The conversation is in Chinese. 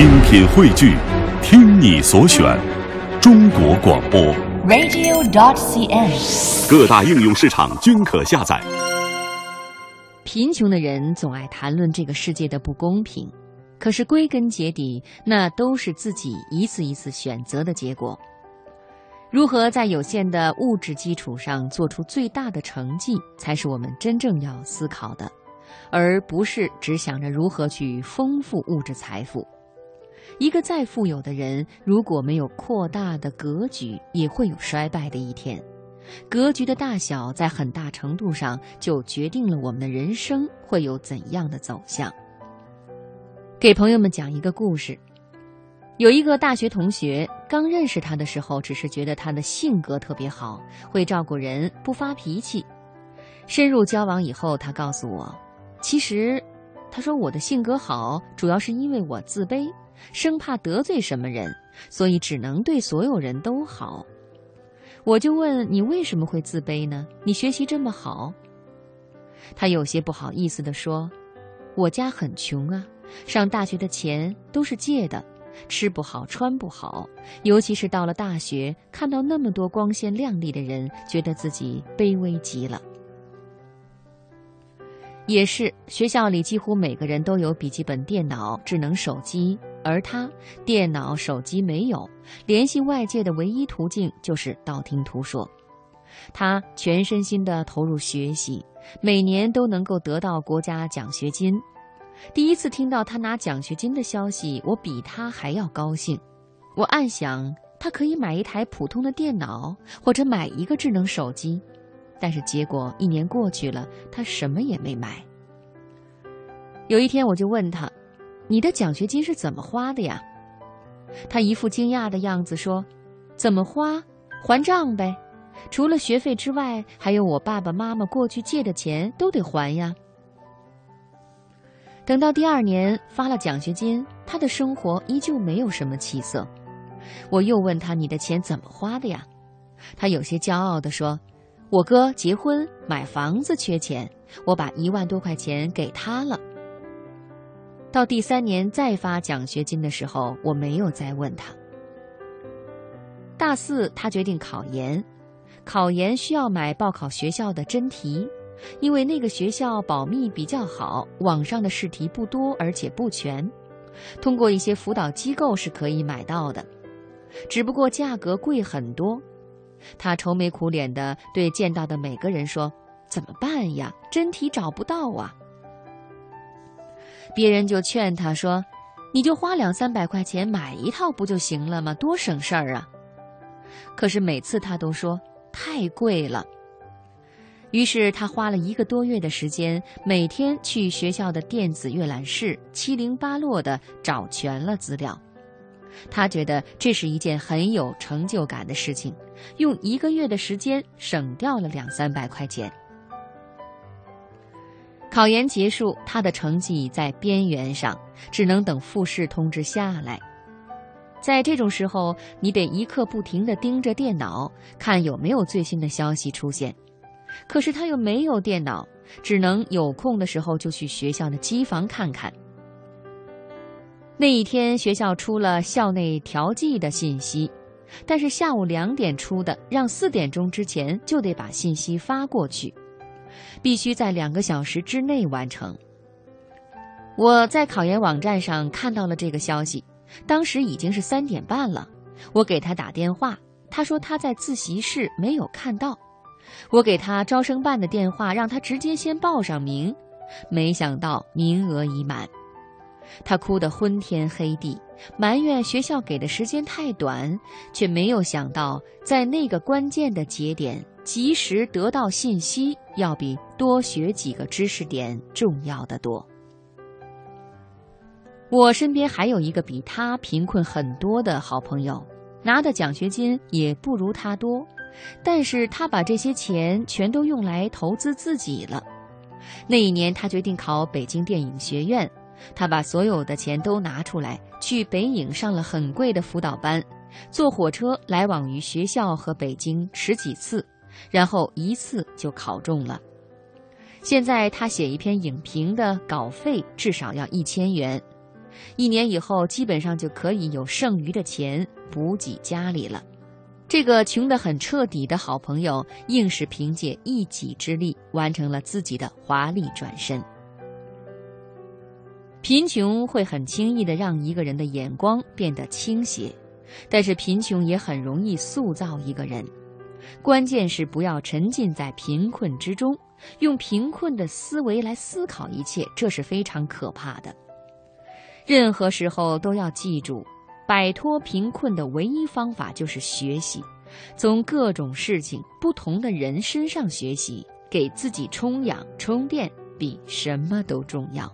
精品汇聚，听你所选，中国广播。radio.dot.cn，。各大应用市场均可下载。贫穷的人总爱谈论这个世界的不公平，可是归根结底，那都是自己一次一次选择的结果。如何在有限的物质基础上做出最大的成绩，才是我们真正要思考的，而不是只想着如何去丰富物质财富。一个再富有的人，如果没有扩大的格局，也会有衰败的一天。格局的大小，在很大程度上就决定了我们的人生会有怎样的走向。给朋友们讲一个故事：有一个大学同学，刚认识他的时候，只是觉得他的性格特别好，会照顾人，不发脾气。深入交往以后，他告诉我，其实，他说我的性格好，主要是因为我自卑，生怕得罪什么人，所以只能对所有人都好。我就问你为什么会自卑呢？你学习这么好。他有些不好意思地说：“我家很穷啊，上大学的钱都是借的，吃不好穿不好，尤其是到了大学，看到那么多光鲜亮丽的人，觉得自己卑微极了。”也是，学校里几乎每个人都有笔记本电脑、智能手机。而他电脑、手机没有，联系外界的唯一途径就是道听途说。他全身心地投入学习，每年都能够得到国家奖学金。第一次听到他拿奖学金的消息，我比他还要高兴。我暗想，他可以买一台普通的电脑，或者买一个智能手机。但是结果一年过去了，他什么也没买。有一天，我就问他。你的奖学金是怎么花的呀？他一副惊讶的样子说：“怎么花？还账呗。除了学费之外，还有我爸爸妈妈过去借的钱都得还呀。”等到第二年发了奖学金，他的生活依旧没有什么起色。我又问他：“你的钱怎么花的呀？”他有些骄傲地说：“我哥结婚买房子缺钱，我把一万多块钱给他了。”到第三年再发奖学金的时候，我没有再问他。大四，他决定考研，考研需要买报考学校的真题，因为那个学校保密比较好，网上的试题不多而且不全，通过一些辅导机构是可以买到的，只不过价格贵很多。他愁眉苦脸地对见到的每个人说：“怎么办呀？真题找不到啊！”别人就劝他说：“你就花两三百块钱买一套不就行了吗？多省事儿啊！”可是每次他都说太贵了。于是他花了一个多月的时间，每天去学校的电子阅览室七零八落地找全了资料。他觉得这是一件很有成就感的事情，用一个月的时间省掉了两三百块钱。考研结束，他的成绩在边缘上，只能等复试通知下来。在这种时候，你得一刻不停地盯着电脑，看有没有最新的消息出现。可是他又没有电脑，只能有空的时候就去学校的机房看看。那一天，学校出了校内调剂的信息，但是下午两点出的，让四点钟之前就得把信息发过去。必须在两个小时之内完成。我在考研网站上看到了这个消息，当时已经是三点半了。我给他打电话，他说他在自习室没有看到。我给他招生办的电话，让他直接先报上名，没想到名额已满。他哭得昏天黑地，埋怨学校给的时间太短，却没有想到在那个关键的节点。及时得到信息，要比多学几个知识点重要的多。我身边还有一个比他贫困很多的好朋友，拿的奖学金也不如他多，但是他把这些钱全都用来投资自己了。那一年，他决定考北京电影学院，他把所有的钱都拿出来，去北影上了很贵的辅导班，坐火车来往于学校和北京十几次。然后一次就考中了。现在他写一篇影评的稿费至少要一千元，一年以后基本上就可以有剩余的钱补给家里了。这个穷得很彻底的好朋友，硬是凭借一己之力完成了自己的华丽转身。贫穷会很轻易的让一个人的眼光变得倾斜，但是贫穷也很容易塑造一个人。关键是不要沉浸在贫困之中，用贫困的思维来思考一切，这是非常可怕的。任何时候都要记住。摆脱贫困的唯一方法就是学习，从各种事情、不同的人身上学习，给自己充氧充电，比什么都重要。